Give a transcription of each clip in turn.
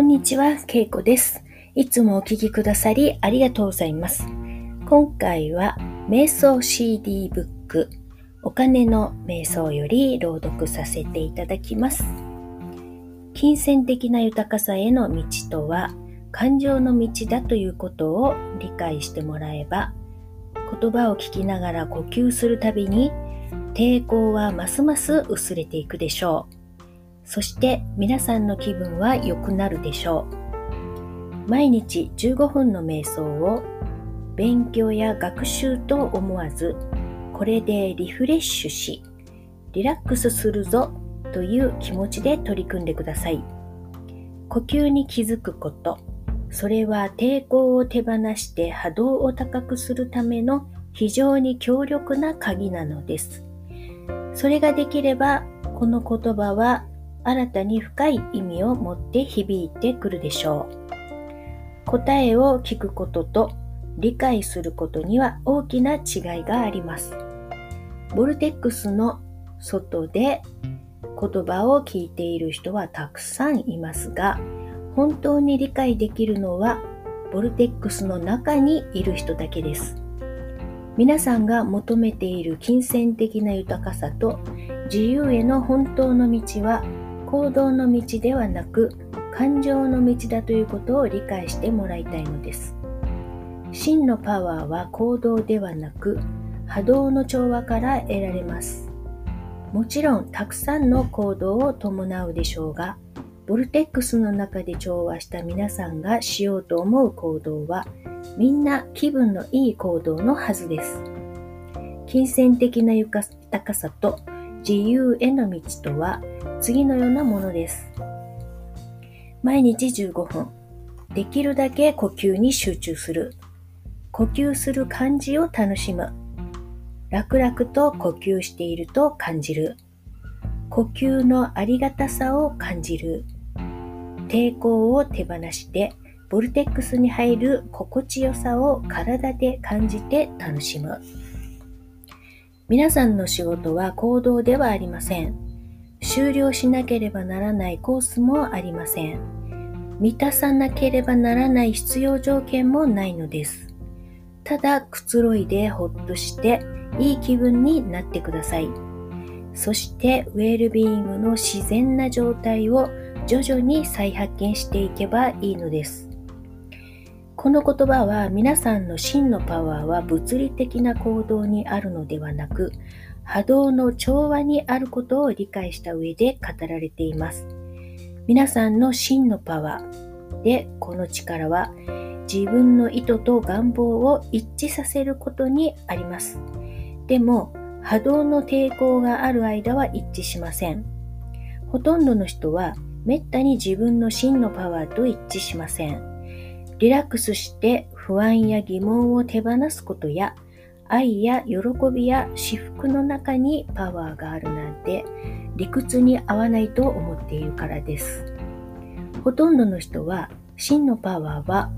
こんにちは、ケイコです。いつもお聴きくださりありがとうございます。今回は、瞑想 CD ブック、お金の瞑想より朗読させていただきます。金銭的な豊かさへの道とは、感情の道だということを理解してもらえば、言葉を聞きながら呼吸するたびに、抵抗はますます薄れていくでしょう。そして皆さんの気分は良くなるでしょう。毎日15分の瞑想を勉強や学習と思わず、これでリフレッシュし、リラックスするぞという気持ちで取り組んでください。呼吸に気づくこと、それは抵抗を手放して波動を高くするための非常に強力な鍵なのです。それができれば、この言葉は新たに深い意味を持って響いてくるでしょう。答えを聞くことと理解することには大きな違いがあります。ボルテックスの外で言葉を聞いている人はたくさんいますが、本当に理解できるのはボルテックスの中にいる人だけです。皆さんが求めている金銭的な豊かさと自由への本当の道は行動の道ではなく感情の道だということを理解してもらいたいのです。真のパワーは行動ではなく波動の調和から得られます。もちろんたくさんの行動を伴うでしょうが、ボルテックスの中で調和した皆さんがしようと思う行動はみんな気分のいい行動のはずです。金銭的な豊かさと自由への道とは次のようなものです。毎日15分。できるだけ呼吸に集中する。呼吸する感じを楽しむ。楽々と呼吸していると感じる。呼吸のありがたさを感じる。抵抗を手放して、ボルテックスに入る心地よさを体で感じて楽しむ。皆さんの仕事は行動ではありません。終了しなければならないコースもありません。満たさなければならない必要条件もないのです。ただくつろいでほっとしていい気分になってください。そしてウェルビーイングの自然な状態を徐々に再発見していけばいいのです。この言葉は皆さんの真のパワーは物理的な行動にあるのではなく波動の調和にあることを理解した上で語られています。皆さんの真のパワーでこの力は自分の意図と願望を一致させることにあります。でも波動の抵抗がある間は一致しません。ほとんどの人はめったに自分の真のパワーと一致しません。リラックスして不安や疑問を手放すことや愛や喜びや至福の中にパワーがあるなんて理屈に合わないと思っているからです。ほとんどの人は真のパワーは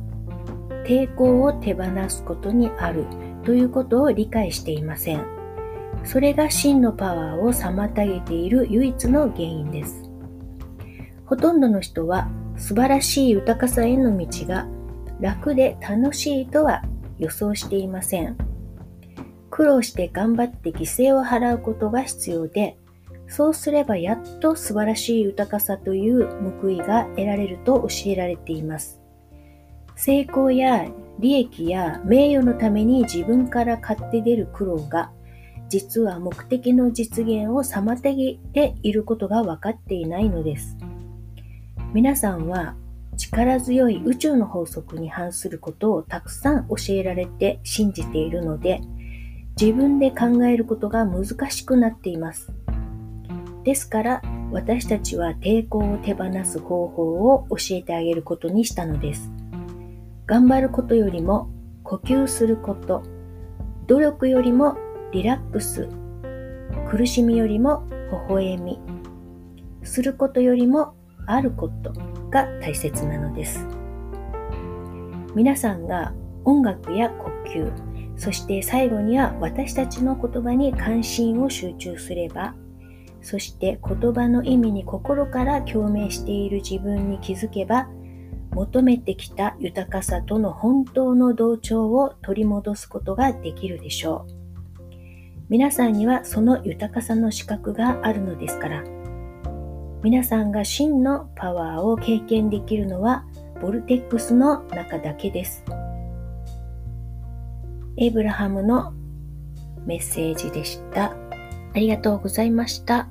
抵抗を手放すことにあるということを理解していません。それが真のパワーを妨げている唯一の原因です。ほとんどの人は素晴らしい豊かさへの道が楽で楽しいとは予想していません。苦労して頑張って犠牲を払うことが必要で、そうすればやっと素晴らしい豊かさという報いが得られると教えられています。成功や利益や名誉のために自分から買って出る苦労が、実は目的の実現を妨げていることが分かっていないのです。皆さんは力強い宇宙の法則に反することをたくさん教えられて信じているので、自分で考えることが難しくなっています。ですから私たちは抵抗を手放す方法を教えてあげることにしたのです。頑張ることよりも呼吸すること、努力よりもリラックス、苦しみよりも微笑み、することよりもあることが大切なのです。皆さんが音楽や呼吸、そして最後には私たちの言葉に関心を集中すれば、そして言葉の意味に心から共鳴している自分に気づけば、求めてきた豊かさとの本当の同調を取り戻すことができるでしょう。皆さんにはその豊かさの資格があるのですから、皆さんが真のパワーを経験できるのはボルテックスの中だけです。エイブラハムのメッセージでした。ありがとうございました。